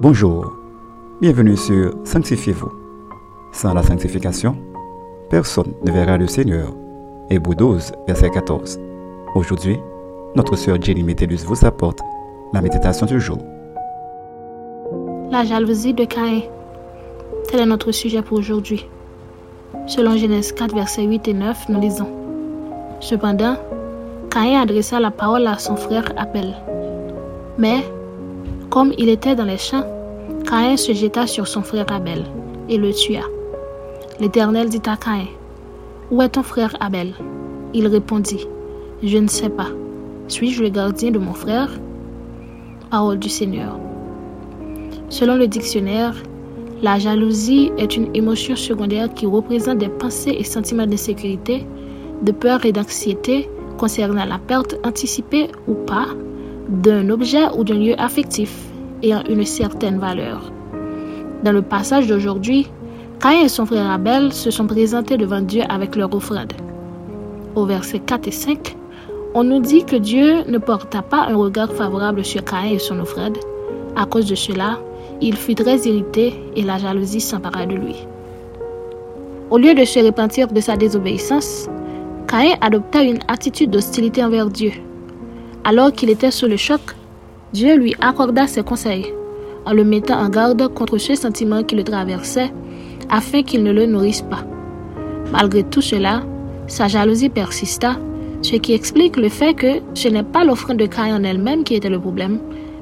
Bonjour, bienvenue sur Sanctifiez-vous. Sans la sanctification, personne ne verra le Seigneur. Hébreu 12, verset 14. Aujourd'hui, notre sœur Jenny Métellus vous apporte la méditation du jour. La jalousie de Caïn. Tel est notre sujet pour aujourd'hui. Selon Genèse 4, versets 8 et 9, nous lisons. Cependant, Caïn adressa la parole à son frère Abel. Mais comme il était dans les champs, Caïn se jeta sur son frère Abel et le tua. L'Éternel dit à Caïn, Où est ton frère Abel? Il répondit, Je ne sais pas. Suis-je le gardien de mon frère? Parole du Seigneur. Selon le dictionnaire, la jalousie est une émotion secondaire qui représente des pensées et sentiments d'insécurité, de peur et d'anxiété concernant la perte anticipée ou pas d'un objet ou d'un lieu affectif ayant une certaine valeur. Dans le passage d'aujourd'hui, Caïn et son frère Abel se sont présentés devant Dieu avec leur offrande. Au verset 4 et 5, on nous dit que Dieu ne porta pas un regard favorable sur Caïn et son offrande. À cause de cela, il fut très irrité et la jalousie s'empara de lui. Au lieu de se repentir de sa désobéissance, Caïn adopta une attitude d'hostilité envers Dieu. Alors qu'il était sous le choc, Dieu lui accorda ses conseils en le mettant en garde contre ce sentiment qui le traversait afin qu'il ne le nourrisse pas. Malgré tout cela, sa jalousie persista, ce qui explique le fait que ce n'est pas l'offrande de Caïn en elle-même qui était le problème,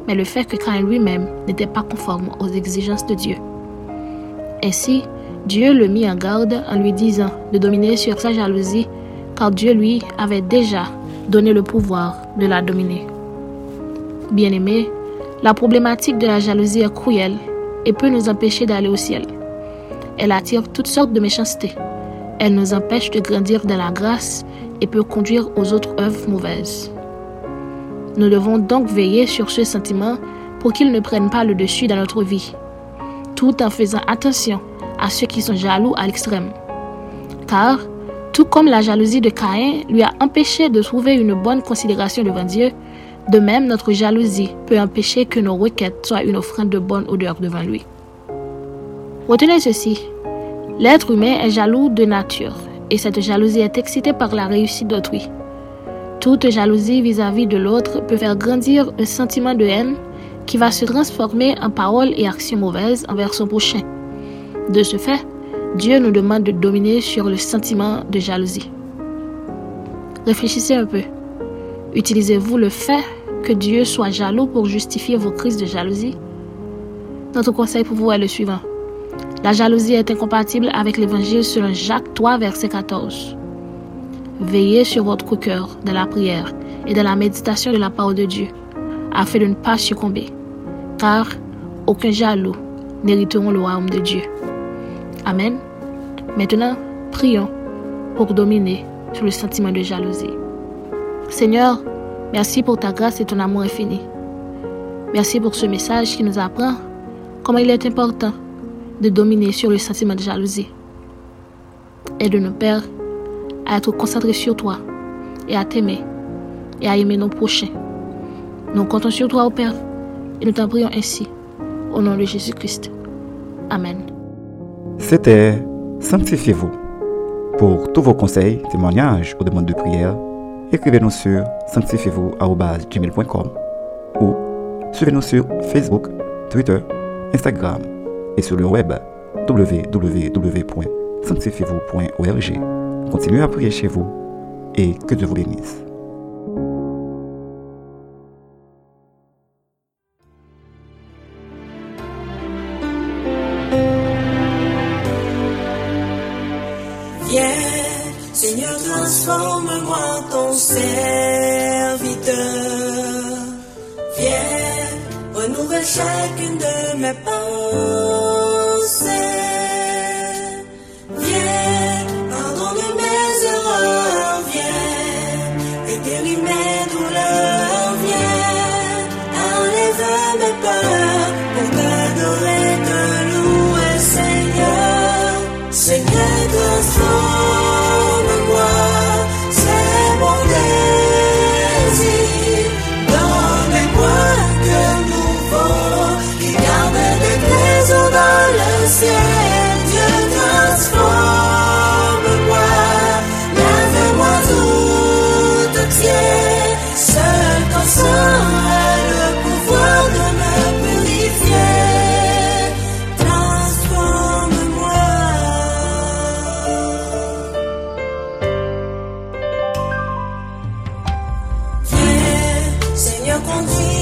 mais le fait que Caïn lui-même n'était pas conforme aux exigences de Dieu. Ainsi, Dieu le mit en garde en lui disant de dominer sur sa jalousie, car Dieu lui avait déjà donné le pouvoir de la dominer. Bien-aimé, la problématique de la jalousie est cruelle et peut nous empêcher d'aller au ciel. Elle attire toutes sortes de méchanceté. Elle nous empêche de grandir dans la grâce et peut conduire aux autres œuvres mauvaises. Nous devons donc veiller sur ce sentiment pour qu'il ne prenne pas le dessus dans notre vie, tout en faisant attention à ceux qui sont jaloux à l'extrême. Car, tout comme la jalousie de Caïn lui a empêché de trouver une bonne considération devant Dieu, de même notre jalousie peut empêcher que nos requêtes soient une offrande de bonne odeur devant lui. Retenez ceci, l'être humain est jaloux de nature et cette jalousie est excitée par la réussite d'autrui. Toute jalousie vis-à-vis de l'autre peut faire grandir un sentiment de haine qui va se transformer en paroles et actions mauvaises envers son prochain. De ce fait, Dieu nous demande de dominer sur le sentiment de jalousie. Réfléchissez un peu. Utilisez-vous le fait que Dieu soit jaloux pour justifier vos crises de jalousie Notre conseil pour vous est le suivant. La jalousie est incompatible avec l'évangile selon Jacques 3, verset 14. Veillez sur votre cœur dans la prière et dans la méditation de la parole de Dieu, afin de ne pas succomber, car aucun jaloux n'hériteront le royaume de Dieu. Amen. Maintenant, prions pour dominer sur le sentiment de jalousie. Seigneur, merci pour ta grâce et ton amour infini. Merci pour ce message qui nous apprend comment il est important de dominer sur le sentiment de jalousie. Aide-nous, Père, à être concentrés sur toi et à t'aimer et à aimer nos prochains. Nous comptons sur toi, Père, et nous t'en prions ainsi, au nom de Jésus-Christ. Amen. C'était Sanctifiez-vous. Pour tous vos conseils, témoignages ou demandes de prière, écrivez-nous sur sanctifiez-vous.com ou suivez-nous sur Facebook, Twitter, Instagram et sur le web www.sanctifiez-vous.org. Continuez à prier chez vous et que Dieu vous bénisse. Seigneur, transforme-moi ton serviteur. Viens, renouvelle chacune de mes pensées. Viens, pardonne mes erreurs. Viens, et mes douleurs. 光景。